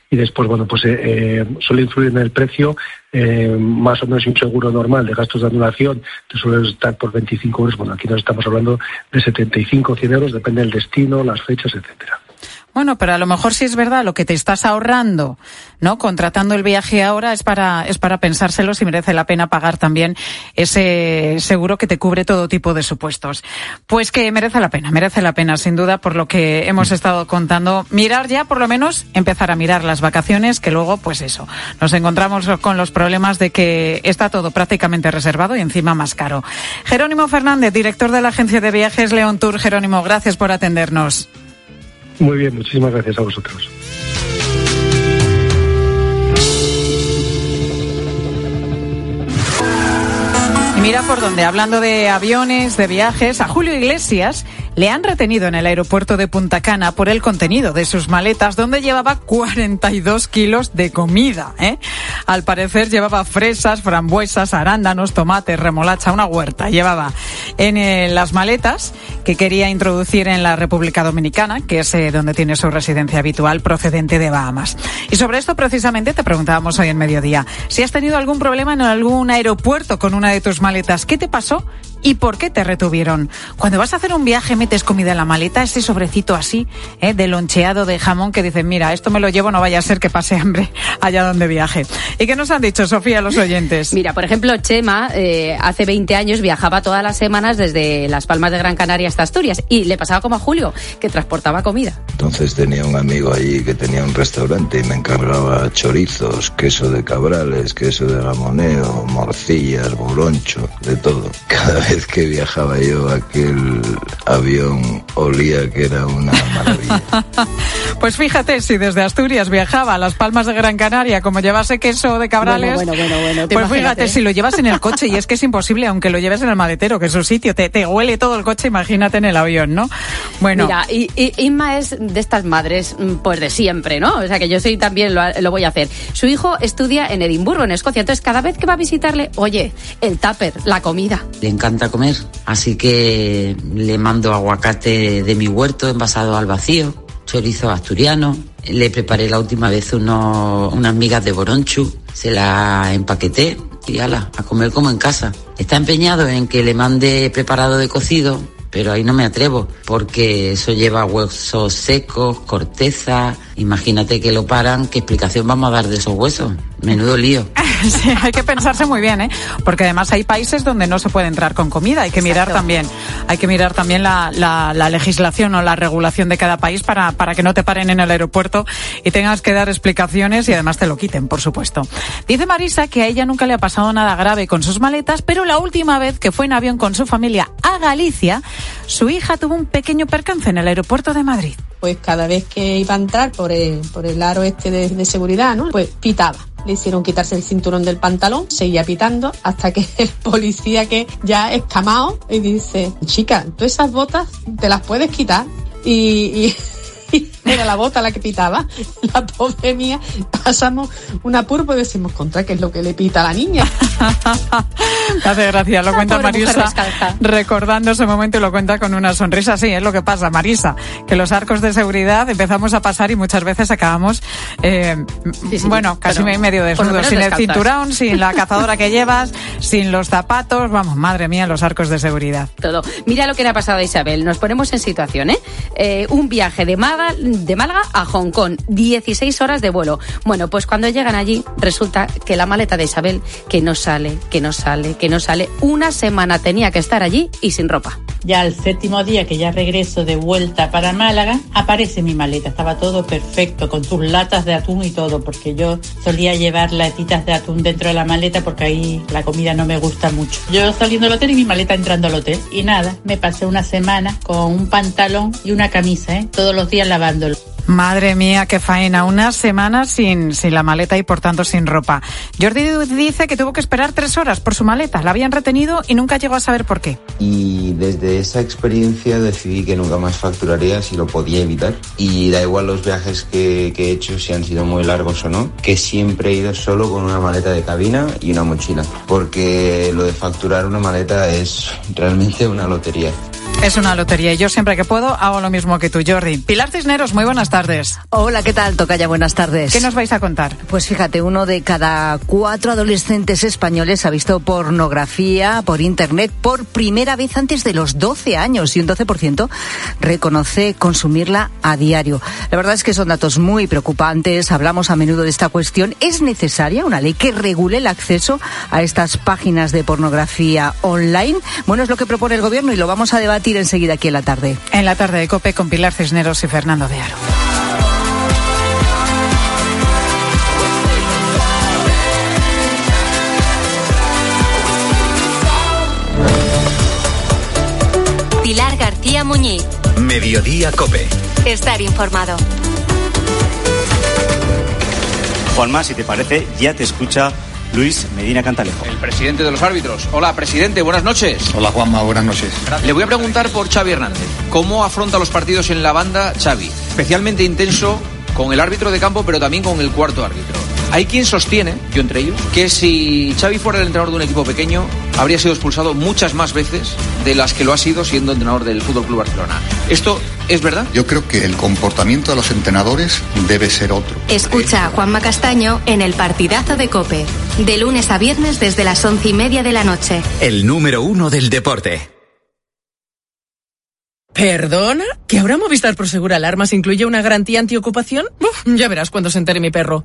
S19: y después, bueno, pues eh, eh, suele influir en el precio eh, más o menos un seguro normal de gastos de anulación te suele estar por 25 euros. Bueno, aquí nos estamos hablando de 75 100 euros, depende del destino, las fechas, etcétera.
S3: Bueno, pero a lo mejor si es verdad lo que te estás ahorrando, ¿no? Contratando el viaje ahora es para, es para pensárselo si merece la pena pagar también ese seguro que te cubre todo tipo de supuestos. Pues que merece la pena, merece la pena, sin duda, por lo que hemos estado contando. Mirar ya, por lo menos, empezar a mirar las vacaciones, que luego, pues eso, nos encontramos con los problemas de que está todo prácticamente reservado y encima más caro. Jerónimo Fernández, director de la agencia de viajes León Tour. Jerónimo, gracias por atendernos.
S19: Muy bien, muchísimas gracias a vosotros.
S3: Y mira por dónde, hablando de aviones, de viajes, a Julio Iglesias le han retenido en el aeropuerto de Punta Cana por el contenido de sus maletas, donde llevaba 42 kilos de comida. ¿eh? Al parecer llevaba fresas, frambuesas, arándanos, tomates, remolacha, una huerta. Llevaba en eh, las maletas que quería introducir en la República Dominicana, que es eh, donde tiene su residencia habitual, procedente de Bahamas. Y sobre esto precisamente te preguntábamos hoy en mediodía, si has tenido algún problema en algún aeropuerto con una de tus maletas, ¿qué te pasó? ¿Y por qué te retuvieron? Cuando vas a hacer un viaje, metes comida en la maleta, ese sobrecito así, ¿eh? de loncheado de jamón que dicen, mira, esto me lo llevo, no vaya a ser que pase hambre allá donde viaje. ¿Y qué nos han dicho, Sofía, los oyentes?
S18: Mira, por ejemplo, Chema eh, hace 20 años viajaba todas las semanas desde Las Palmas de Gran Canaria hasta Asturias y le pasaba como a Julio, que transportaba comida.
S20: Entonces tenía un amigo allí que tenía un restaurante y me encargaba chorizos, queso de cabrales, queso de gamoneo, morcillas, boloncho, de todo. Cada vez que viajaba yo aquel avión olía que era una maravilla.
S3: Pues fíjate, si desde Asturias viajaba a Las Palmas de Gran Canaria, como llevase queso de cabrales,
S18: Bueno, bueno, bueno,
S3: pues
S18: imagínate.
S3: fíjate, si lo llevas en el coche, y es que es imposible, aunque lo lleves en el maletero, que es su sitio, te, te huele todo el coche, imagínate en el avión, ¿no? Bueno,
S18: Mira, y, y- Inma es de estas madres, mm, pues de siempre, ¿no? O sea que yo soy también lo, lo voy a hacer. Su hijo estudia en Edimburgo, en Escocia, entonces cada vez que va a visitarle, oye, el tupper, la comida.
S21: Le encanta comer, así que le mando aguacate de mi huerto envasado al vacío, chorizo asturiano. Le preparé la última vez unos, unas migas de boronchu, se la empaqueté y ala, a comer como en casa. Está empeñado en que le mande preparado de cocido, pero ahí no me atrevo, porque eso lleva huesos secos, corteza. Imagínate que lo paran, ¿qué explicación vamos a dar de esos huesos? Menudo lío.
S3: sí, hay que pensarse muy bien, ¿eh? Porque además hay países donde no se puede entrar con comida. Hay que mirar también, hay que mirar también la, la- la legislación o la regulación de cada país para, para que no te paren en el aeropuerto y tengas que dar explicaciones y además te lo quiten, por supuesto. Dice Marisa que a ella nunca le ha pasado nada grave con sus maletas, pero la última vez que fue en avión con su familia a Galicia, su hija tuvo un pequeño percance en el aeropuerto de Madrid.
S22: pues cada vez que iba a entrar por el, por el aro este de, de seguridad, ¿no? Pues pitaba. Le hicieron quitarse el cinturón del pantalón, seguía pitando hasta que el policía que ya escamado y dice, chica, tú esas botas te las puedes quitar. Y, era la bota la que pitaba. La pobre mía, pasamos una purpa y decimos, contra, ¿qué es lo que le pita a la niña?
S3: Me hace gracia, lo cuenta Marisa, recordando ese momento y lo cuenta con una sonrisa. Sí, es lo que pasa, Marisa, que los arcos de seguridad empezamos a pasar y muchas veces acabamos, eh, bueno, casi medio desnudos, sin el cinturón, sin la cazadora que llevas, sin los zapatos, vamos, madre mía, los arcos de seguridad.
S18: Todo. Mira lo que le ha pasado a Isabel. Nos ponemos en situación, ¿eh? Eh, un viaje de Málaga, de Málaga a Hong Kong, 16 horas de vuelo. Bueno, pues cuando llegan allí, resulta que la maleta de Isabel, que no sale, que no sale, que no sale, una semana tenía que estar allí y sin ropa.
S23: Ya al séptimo día que ya regreso de vuelta para Málaga, aparece mi maleta. Estaba todo perfecto, con sus latas de atún y todo, porque yo solía llevar latitas de atún dentro de la maleta porque ahí la comida no me gusta mucho. Yo saliendo del hotel y mi maleta entrando al hotel. Y nada, me pasé una semana con un pantalón y una camisa, ¿eh? todos los días
S3: Madre mía, qué faena. Una semana sin, sin la maleta y por tanto sin ropa. Jordi dice que tuvo que esperar tres horas por su maleta. La habían retenido y nunca llegó a saber por qué.
S24: Y desde esa experiencia decidí que nunca más facturaría si lo podía evitar. Y da igual los viajes que, que he hecho, si han sido muy largos o no, que siempre he ido solo con una maleta de cabina y una mochila. Porque lo de facturar una maleta es realmente una lotería.
S3: Es una lotería y yo siempre que puedo hago lo mismo que tú, Jordi. Pilar Cisneros, muy buenas tardes.
S25: Hola, ¿qué tal? Tocaya, buenas tardes.
S3: ¿Qué nos vais a contar?
S25: Pues fíjate, uno de cada cuatro adolescentes españoles ha visto pornografía por Internet por primera vez antes de los 12 años y un 12% reconoce consumirla a diario. La verdad es que son datos muy preocupantes, hablamos a menudo de esta cuestión. ¿Es necesaria una ley que regule el acceso a estas páginas de pornografía online? Bueno, es lo que propone el gobierno y lo vamos a debatir enseguida aquí en la tarde.
S3: En la tarde de COPE con Pilar Cisneros y Fernando de Aro.
S4: Pilar García Muñiz.
S26: Mediodía Cope.
S4: Estar informado.
S27: Juanma, si te parece, ya te escucha Luis Medina Cantalejo.
S28: El presidente de los árbitros. Hola, presidente, buenas noches.
S29: Hola, Juanma, buenas noches.
S28: Le voy a preguntar por Xavi Hernández. ¿Cómo afronta los partidos en la banda Xavi? Especialmente intenso con el árbitro de campo, pero también con el cuarto árbitro. Hay quien sostiene, yo entre ellos, que si Xavi fuera el entrenador de un equipo pequeño, habría sido expulsado muchas más veces de las que lo ha sido siendo entrenador del Fútbol Club Barcelona. ¿Esto es verdad?
S29: Yo creo que el comportamiento de los entrenadores debe ser otro.
S4: Escucha a Juanma Castaño en el partidazo de Cope. De lunes a viernes desde las once y media de la noche.
S26: El número uno del deporte.
S30: ¿Perdona? ¿Que ahora Movistar Prosegur Alarmas incluye una garantía antiocupación? Uf, ya verás cuando se entere mi perro.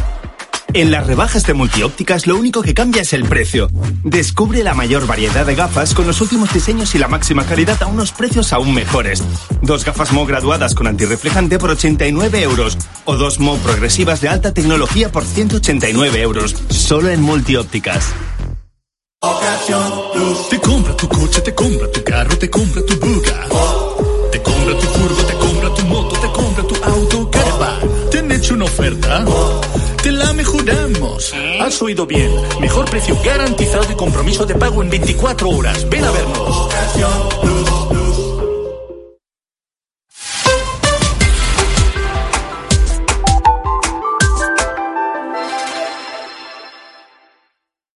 S31: En las rebajas de multiópticas lo único que cambia es el precio. Descubre la mayor variedad de gafas con los últimos diseños y la máxima calidad a unos precios aún mejores. Dos gafas Mo graduadas con antirreflejante por 89 euros o dos Mo progresivas de alta tecnología por 189 euros. Solo en multiópticas.
S32: Te compra tu coche, te compra tu carro, te compra tu buga. Te compra tu furgo, te compra tu moto, te compra tu auto, caravan. ¿Te han hecho una oferta? Te la mejoramos. Has oído bien. Mejor precio garantizado y compromiso de pago en 24 horas. Ven a vernos.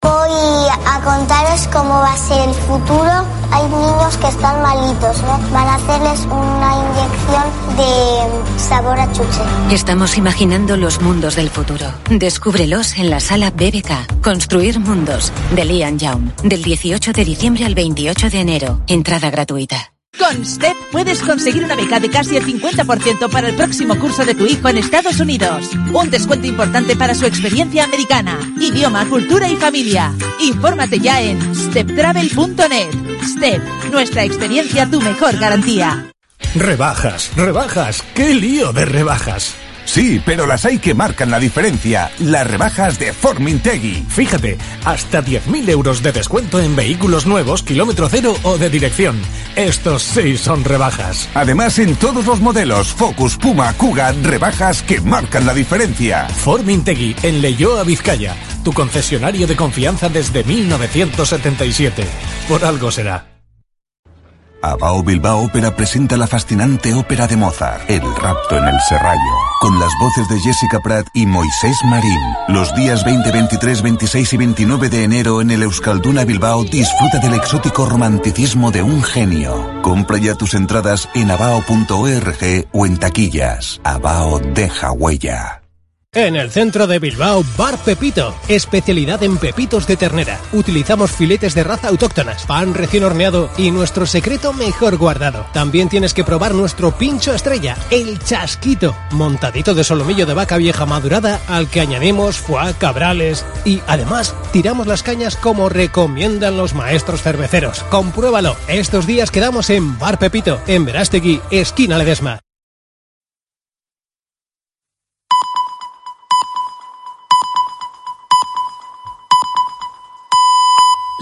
S33: Voy a contaros cómo va a ser el futuro. Hay niños que están malitos, ¿no? Van a hacerles una inyección de sabor a chuche.
S4: Estamos imaginando los mundos del futuro. Descúbrelos en la sala BBK. Construir mundos, de Lian Young. Del 18 de diciembre al 28 de enero. Entrada gratuita.
S34: Con STEP puedes conseguir una beca de casi el 50% para el próximo curso de tu hijo en Estados Unidos. Un descuento importante para su experiencia americana. Idioma, cultura y familia. Infórmate ya en steptravel.net. STEP, nuestra experiencia, tu mejor garantía.
S9: Rebajas, rebajas, qué lío de rebajas.
S35: Sí, pero las hay que marcan la diferencia. Las rebajas de Formintegui.
S9: Fíjate, hasta 10.000 euros de descuento en vehículos nuevos, kilómetro cero o de dirección. Estos sí son rebajas.
S35: Además, en todos los modelos, Focus, Puma, Kuga, rebajas que marcan la diferencia.
S9: Formintegui, en Leyoa, Vizcaya. Tu concesionario de confianza desde 1977. Por algo será.
S24: Abao Bilbao Ópera presenta la fascinante ópera de Mozart, El rapto en el serrallo, con las voces de Jessica Pratt y Moisés Marín. Los días 20, 23, 26 y 29 de enero en el Euskalduna Bilbao disfruta del exótico romanticismo de un genio. Compra ya tus entradas en abao.org o en taquillas. Abao deja huella.
S36: En el centro de Bilbao, Bar Pepito. Especialidad en pepitos de ternera. Utilizamos filetes de raza autóctonas, pan recién horneado y nuestro secreto mejor guardado. También tienes que probar nuestro pincho estrella, el chasquito. Montadito de solomillo de vaca vieja madurada al que añadimos foie, cabrales y además tiramos las cañas como recomiendan los maestros cerveceros. Compruébalo. Estos días quedamos en Bar Pepito, en Verástegui, esquina Ledesma.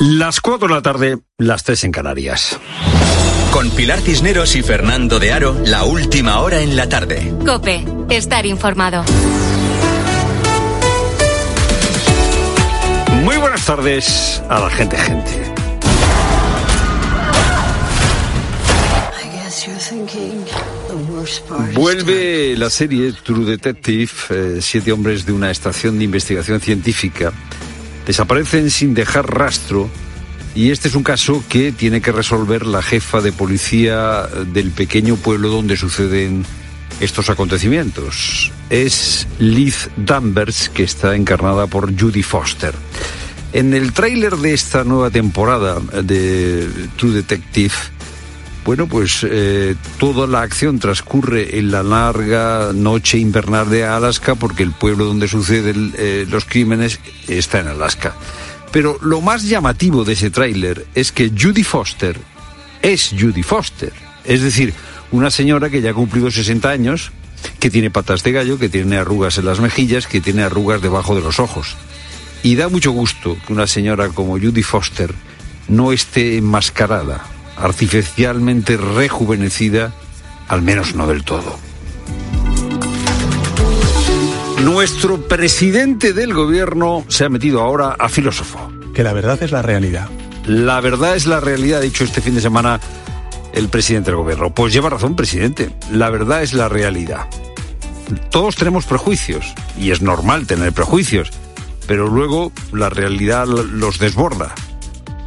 S37: Las 4 de la tarde, las 3 en Canarias.
S26: Con Pilar Cisneros y Fernando de Aro, la última hora en la tarde.
S38: Cope, estar informado.
S37: Muy buenas tardes a la gente, gente. Vuelve la serie True Detective, eh, siete hombres de una estación de investigación científica desaparecen sin dejar rastro y este es un caso que tiene que resolver la jefa de policía del pequeño pueblo donde suceden estos acontecimientos. Es Liz Danvers, que está encarnada por Judy Foster. En el tráiler de esta nueva temporada de True Detective, bueno, pues eh, toda la acción transcurre en la larga noche invernal de Alaska porque el pueblo donde suceden eh, los crímenes está en Alaska. Pero lo más llamativo de ese tráiler es que Judy Foster es Judy Foster. Es decir, una señora que ya ha cumplido 60 años, que tiene patas de gallo, que tiene arrugas en las mejillas, que tiene arrugas debajo de los ojos. Y da mucho gusto que una señora como Judy Foster no esté enmascarada artificialmente rejuvenecida, al menos no del todo. Nuestro presidente del gobierno se ha metido ahora a filósofo.
S39: Que la verdad es la realidad.
S37: La verdad es la realidad, ha dicho este fin de semana el presidente del gobierno. Pues lleva razón, presidente. La verdad es la realidad. Todos tenemos prejuicios, y es normal tener prejuicios, pero luego la realidad los desborda.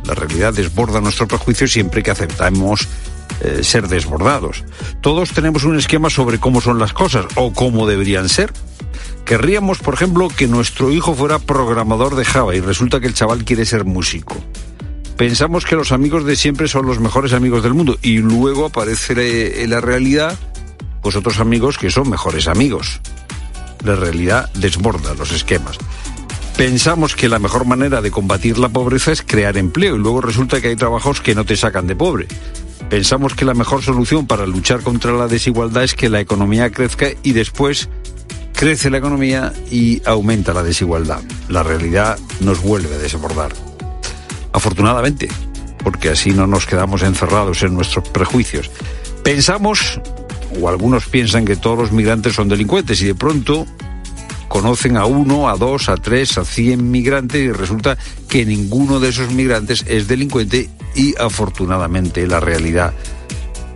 S37: La realidad desborda nuestro prejuicio siempre que aceptamos eh, ser desbordados. Todos tenemos un esquema sobre cómo son las cosas o cómo deberían ser. Querríamos, por ejemplo, que nuestro hijo fuera programador de Java y resulta que el chaval quiere ser músico. Pensamos que los amigos de siempre son los mejores amigos del mundo y luego aparece en la realidad pues otros amigos que son mejores amigos. La realidad desborda los esquemas pensamos que la mejor manera de combatir la pobreza es crear empleo y luego resulta que hay trabajos que no te sacan de pobre. Pensamos que la mejor solución para luchar contra la desigualdad es que la economía crezca y después crece la economía y aumenta la desigualdad. La realidad nos vuelve a desbordar. Afortunadamente, porque así no nos quedamos encerrados en nuestros prejuicios. Pensamos, o algunos piensan que todos los migrantes son delincuentes y de pronto conocen a uno, a dos, a tres, a cien migrantes y resulta que ninguno de esos migrantes es delincuente y afortunadamente la realidad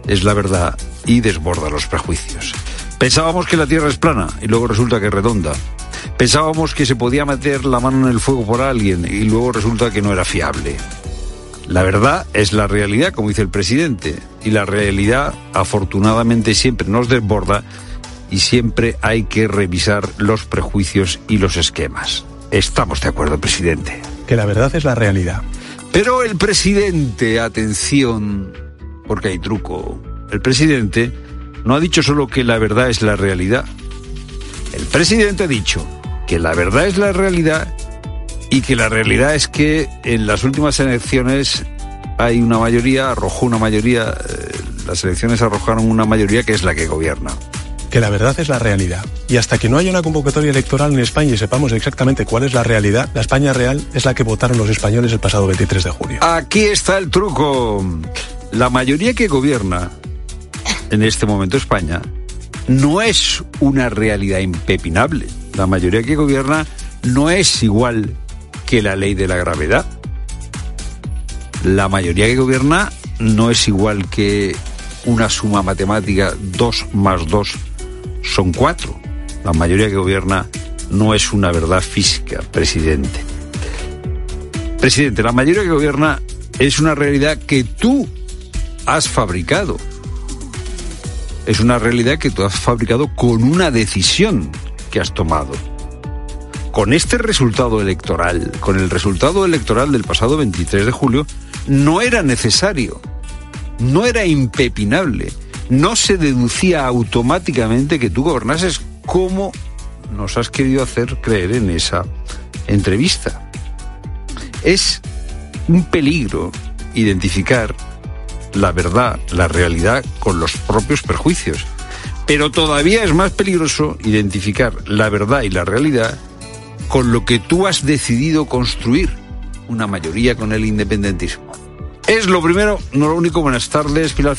S37: es la verdad y desborda los prejuicios. Pensábamos que la Tierra es plana y luego resulta que es redonda. Pensábamos que se podía meter la mano en el fuego por alguien y luego resulta que no era fiable. La verdad es la realidad, como dice el presidente, y la realidad afortunadamente siempre nos desborda y siempre hay que revisar los prejuicios y los esquemas. Estamos de acuerdo, presidente.
S39: Que la verdad es la realidad.
S37: Pero el presidente, atención, porque hay truco, el presidente no ha dicho solo que la verdad es la realidad. El presidente ha dicho que la verdad es la realidad y que la realidad es que en las últimas elecciones hay una mayoría, arrojó una mayoría, eh, las elecciones arrojaron una mayoría que es la que gobierna
S39: que la verdad es la realidad. Y hasta que no haya una convocatoria electoral en España y sepamos exactamente cuál es la realidad, la España real es la que votaron los españoles el pasado 23 de junio.
S37: Aquí está el truco. La mayoría que gobierna en este momento España no es una realidad impepinable. La mayoría que gobierna no es igual que la ley de la gravedad. La mayoría que gobierna no es igual que una suma matemática, 2 más 2 son 4. La mayoría que gobierna no es una verdad física, presidente. Presidente, la mayoría que gobierna es una realidad que tú has fabricado. Es una realidad que tú has fabricado con una decisión que has tomado. Con este resultado electoral, con el resultado electoral del pasado 23 de julio, no era necesario, no era impepinable, no se deducía automáticamente que tú gobernases como nos has querido hacer creer en esa entrevista. Es un peligro identificar la verdad, la realidad con los propios perjuicios. Pero todavía es más peligroso identificar la verdad y la realidad con lo que tú has decidido construir, una mayoría con el independentismo. Es lo primero, no lo único. Buenas tardes, Pilar.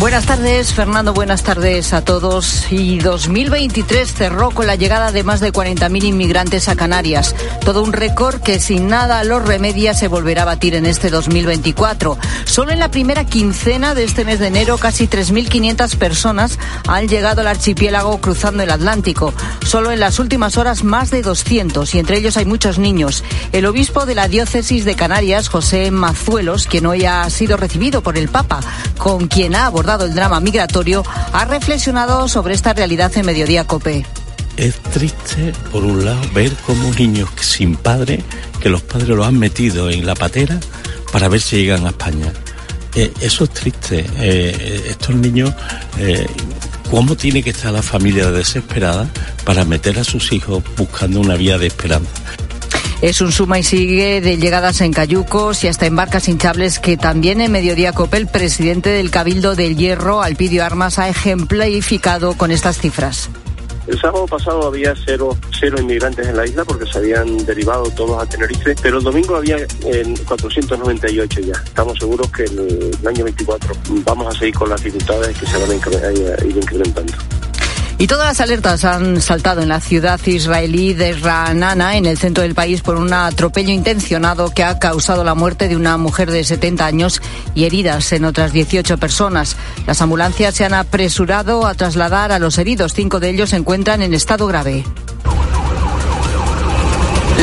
S25: Buenas tardes, Fernando. Buenas tardes a todos. Y 2023 cerró con la llegada de más de 40.000 inmigrantes a Canarias. Todo un récord que sin nada los remedia se volverá a batir en este 2024. Solo en la primera quincena de este mes de enero, casi 3.500 personas han llegado al archipiélago cruzando el Atlántico. Solo en las últimas horas, más de 200, y entre ellos hay muchos niños. El obispo de la diócesis de Canarias, José Mazuelos, quien hoy ha sido recibido por el Papa, con quien ha abordado el drama migratorio, ha reflexionado sobre esta realidad en Mediodía Cope.
S40: Es triste, por un lado, ver cómo niños sin padre, que los padres los han metido en la patera para ver si llegan a España. Eh, eso es triste. Eh, estos niños, eh, ¿cómo tiene que estar la familia desesperada para meter a sus hijos buscando una vía de esperanza?
S25: Es un suma y sigue de llegadas en cayucos y hasta en barcas hinchables que también en Mediodía Cope el presidente del Cabildo del Hierro, Alpidio Armas, ha ejemplificado con estas cifras.
S41: El sábado pasado había cero, cero inmigrantes en la isla porque se habían derivado todos a Tenerife, pero el domingo había en 498 ya. Estamos seguros que en el año 24 vamos a seguir con las dificultades que se van a ir incrementando.
S25: Y todas las alertas han saltado en la ciudad israelí de Ra'anana, en el centro del país, por un atropello intencionado que ha causado la muerte de una mujer de 70 años y heridas en otras 18 personas. Las ambulancias se han apresurado a trasladar a los heridos. Cinco de ellos se encuentran en estado grave.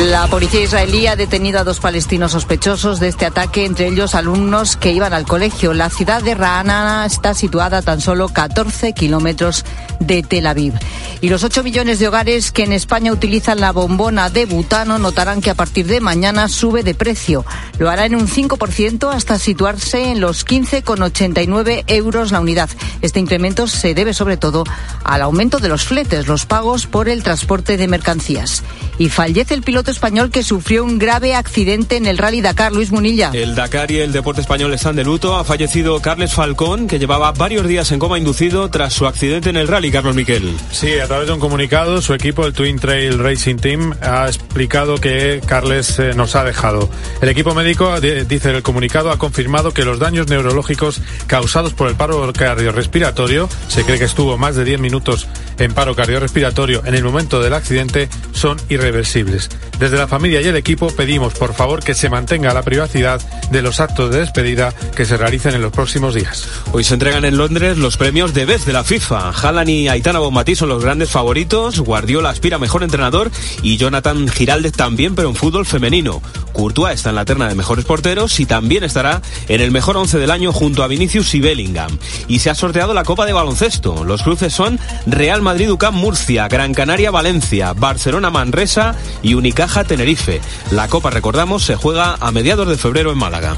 S25: La policía israelí ha detenido a dos palestinos sospechosos de este ataque, entre ellos alumnos que iban al colegio. La ciudad de Ra'anana está situada a tan solo 14 kilómetros de Tel Aviv. Y los 8 millones de hogares que en España utilizan la bombona de butano notarán que a partir de mañana sube de precio. Lo hará en un 5% hasta situarse en los 15,89 euros la unidad. Este incremento se debe sobre todo al aumento de los fletes, los pagos por el transporte de mercancías. Y fallece el piloto español que sufrió un grave accidente en el Rally Dakar, Luis Munilla.
S42: El Dakar y el deporte español están de luto. Ha fallecido Carles Falcón, que llevaba varios días en coma inducido tras su accidente en el Rally, Carlos Miquel.
S43: Sí, a través de un comunicado, su equipo, el Twin Trail Racing Team, ha explicado que Carles eh, nos ha dejado. El equipo médico, dice el comunicado, ha confirmado que los daños neurológicos causados por el paro cardiorrespiratorio, se cree que estuvo más de 10 minutos en paro cardiorrespiratorio en el momento del accidente, son irreversibles. Desde la familia y el equipo pedimos, por favor, que se mantenga la privacidad de los actos de despedida que se realicen en los próximos días.
S42: Hoy se entregan en Londres los premios de vez de la FIFA. Haaland y Aitana Bonmatí son los grandes favoritos. Guardiola aspira mejor entrenador y Jonathan Giraldez también, pero en fútbol femenino. Courtois está en la terna de mejores porteros y también estará en el mejor once del año junto a Vinicius y Bellingham. Y se ha sorteado la Copa de Baloncesto. Los cruces son Real Madrid UCAM Murcia, Gran Canaria Valencia, Barcelona Manresa y Unicaja Tenerife. La Copa, recordamos, se juega a mediados de febrero en Málaga.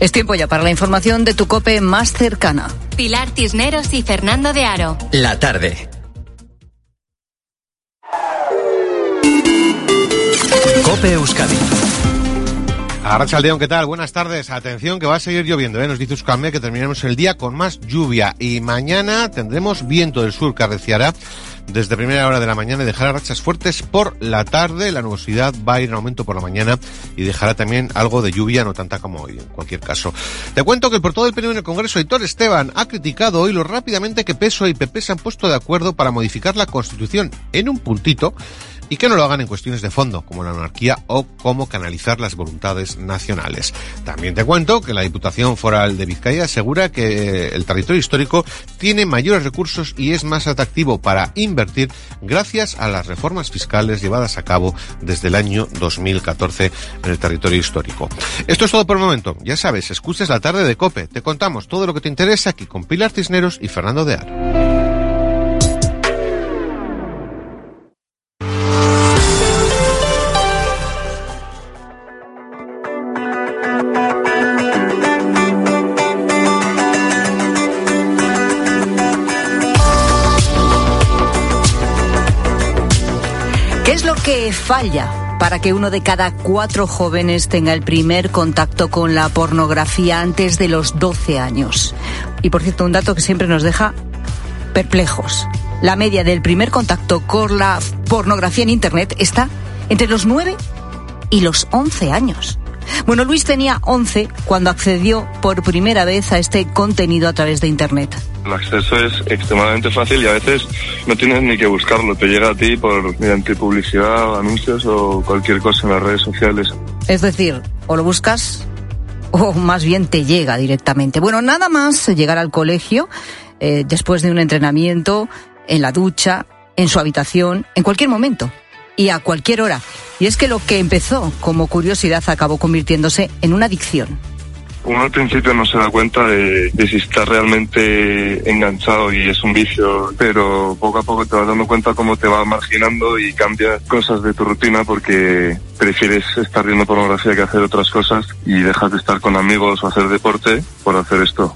S25: Es tiempo ya para la información de tu COPE más cercana.
S38: Pilar Tisneros y Fernando de Aro.
S26: La tarde. COPE Euskadi.
S44: Arrachaldeón, ¿qué tal? Buenas tardes. Atención que va a seguir lloviendo, ¿eh? Nos dice Euskalme que terminemos el día con más lluvia y mañana tendremos viento del sur que arreciará desde primera hora de la mañana y dejará rachas fuertes por la tarde. La nubosidad va a ir en aumento por la mañana y dejará también algo de lluvia, no tanta como hoy, en cualquier caso. Te cuento que el portavoz del PNV en el Congreso, Héctor Esteban, ha criticado hoy lo rápidamente que PSOE y PP se han puesto de acuerdo para modificar la Constitución en un puntito y que no lo hagan en cuestiones de fondo, como la monarquía o cómo canalizar las voluntades nacionales. También te cuento que la Diputación Foral de Vizcaya asegura que el territorio histórico tiene mayores recursos y es más atractivo para invertir gracias a las reformas fiscales llevadas a cabo desde el año 2014 en el territorio histórico. Esto es todo por el momento. Ya sabes, escuches la tarde de Cope. Te contamos todo lo que te interesa aquí con Pilar Cisneros y Fernando de
S25: falla para que uno de cada cuatro jóvenes tenga el primer contacto con la pornografía antes de los 12 años? Y por cierto, un dato que siempre nos deja perplejos. La media del primer contacto con la pornografía en Internet está entre los 9 y los 11 años. Bueno, Luis tenía 11 cuando accedió por primera vez a este contenido a través de Internet.
S45: El acceso es extremadamente fácil y a veces no tienes ni que buscarlo, te llega a ti por mediante publicidad, anuncios o cualquier cosa en las redes sociales.
S25: Es decir, o lo buscas o más bien te llega directamente. Bueno, nada más llegar al colegio eh, después de un entrenamiento, en la ducha, en su habitación, en cualquier momento y a cualquier hora. Y es que lo que empezó como curiosidad acabó convirtiéndose en una adicción.
S45: Uno al principio no se da cuenta de, de, si está realmente enganchado y es un vicio, pero poco a poco te vas dando cuenta cómo te va marginando y cambias cosas de tu rutina porque prefieres estar viendo pornografía que hacer otras cosas y dejas de estar con amigos o hacer deporte por hacer esto.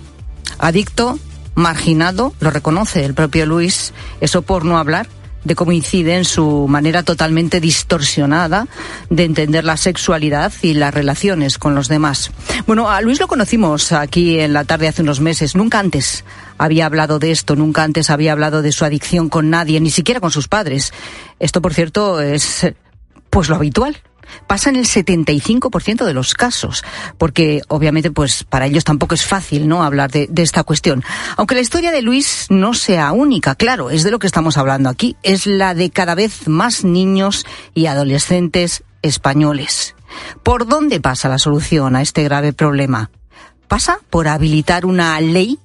S25: Adicto, marginado, lo reconoce el propio Luis, eso por no hablar de cómo incide en su manera totalmente distorsionada de entender la sexualidad y las relaciones con los demás. Bueno, a Luis lo conocimos aquí en la tarde hace unos meses. Nunca antes había hablado de esto, nunca antes había hablado de su adicción con nadie, ni siquiera con sus padres. Esto, por cierto, es pues lo habitual pasa en el 75% de los casos, porque obviamente pues para ellos tampoco es fácil no hablar de, de, esta cuestión. Aunque la historia de Luis no sea única, claro, es de lo que estamos hablando aquí, es la de cada vez más niños y adolescentes españoles. ¿Por dónde pasa la solución a este grave problema? ¿Pasa por habilitar una ley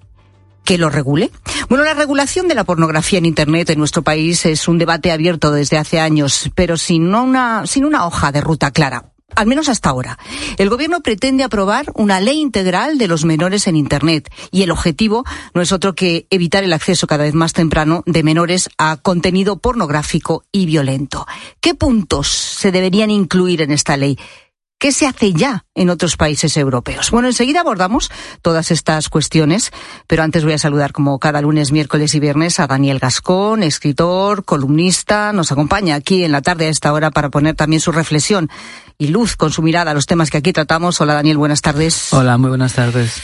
S25: que lo regule? Bueno, la regulación de la pornografía en Internet en nuestro país es un debate abierto desde hace años, pero sin una, sin una hoja de ruta clara. Al menos hasta ahora. El gobierno pretende aprobar una ley integral de los menores en Internet y el objetivo no es otro que evitar el acceso cada vez más temprano de menores a contenido pornográfico y violento. ¿Qué puntos se deberían incluir en esta ley? ¿Qué se hace ya en otros países europeos? Bueno, enseguida abordamos todas estas cuestiones, pero antes voy a saludar como cada lunes, miércoles y viernes a Daniel Gascón, escritor, columnista, nos acompaña aquí en la tarde a esta hora para poner también su reflexión y luz con su mirada a los temas que aquí tratamos. Hola Daniel, buenas tardes.
S46: Hola, muy buenas tardes.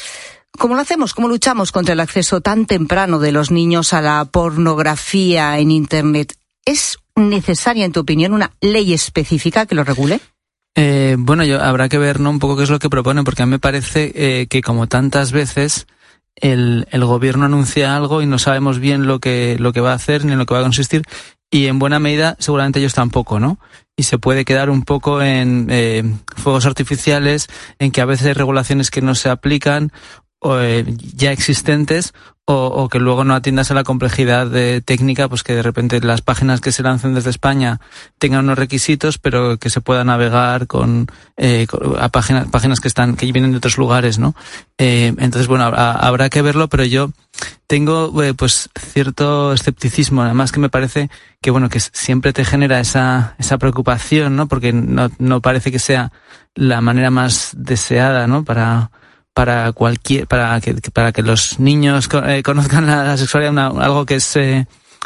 S25: ¿Cómo lo hacemos? ¿Cómo luchamos contra el acceso tan temprano de los niños a la pornografía en Internet? ¿Es necesaria, en tu opinión, una ley específica que lo regule?
S46: Eh, bueno, yo, habrá que ver ¿no? un poco qué es lo que propone, porque a mí me parece eh, que como tantas veces el, el, gobierno anuncia algo y no sabemos bien lo que, lo que va a hacer ni en lo que va a consistir, y en buena medida seguramente ellos tampoco, ¿no? Y se puede quedar un poco en eh, fuegos artificiales, en que a veces hay regulaciones que no se aplican o, eh, ya existentes o, o, que luego no atiendas a la complejidad de técnica, pues que de repente las páginas que se lancen desde España tengan unos requisitos, pero que se pueda navegar con, eh, a páginas, páginas que están, que vienen de otros lugares, ¿no? Eh, entonces, bueno, habrá, habrá, que verlo, pero yo tengo, eh, pues, cierto escepticismo, además que me parece que, bueno, que siempre te genera esa, esa preocupación, ¿no? Porque no, no parece que sea la manera más deseada, ¿no? Para, para cualquier para que para que los niños eh, conozcan la, la sexualidad una, algo que es eh,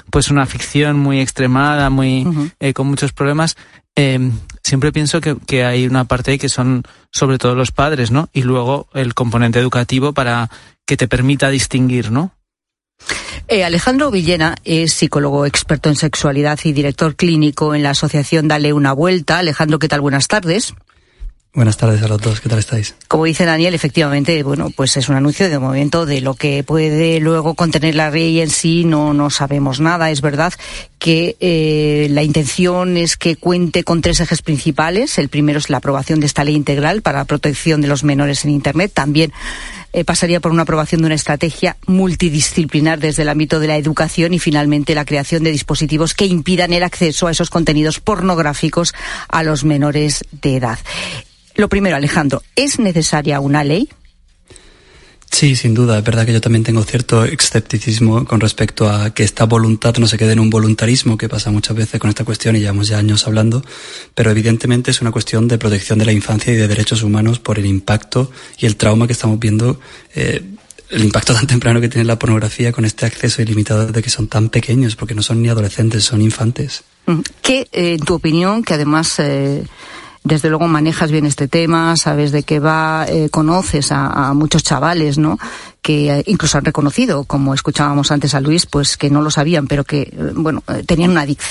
S46: pues una ficción muy extremada muy uh -huh. eh, con muchos problemas eh, siempre pienso que, que, hay una parte que son sobre todo los padres no y luego el componente educativo para que te permita distinguir no
S25: eh, Alejandro Villena es psicólogo experto en sexualidad y director clínico en la asociación Dale una vuelta. Alejandro, ¿qué tal? Buenas tardes.
S24: Buenas tardes a los dos, ¿qué tal estáis?
S25: Como dice Daniel, efectivamente, bueno, pues es un anuncio de momento de lo que puede luego contener la ley en sí, no, no sabemos nada. Es verdad que eh, la intención es que cuente con tres ejes principales. El primero es la aprobación de esta ley integral para la protección de los menores en Internet. También eh, pasaría por una aprobación de una estrategia multidisciplinar desde el ámbito de la educación y finalmente la creación de dispositivos que impidan el acceso a esos contenidos pornográficos a los menores de edad. Lo primero, Alejandro, ¿es necesaria una ley?
S24: Sí, sin duda. Es verdad que yo también tengo cierto escepticismo con respecto a que esta voluntad no se quede en un voluntarismo que pasa muchas veces con esta cuestión y llevamos ya años hablando, pero evidentemente es una cuestión de protección de la infancia y de derechos humanos por el impacto y el trauma que estamos viendo, eh, el impacto tan temprano que tiene la pornografía con este acceso ilimitado de que son tan pequeños, porque no son ni adolescentes, son infantes.
S25: ¿Qué, eh, en tu opinión, que además eh, desde luego manejas bien este tema, sabes de qué va, eh, conoces a, muchos chavales, ¿no? Que eh, incluso han reconocido, como escuchábamos antes a Luis, pues que no lo sabían, pero que, eh, bueno, tenían una adicción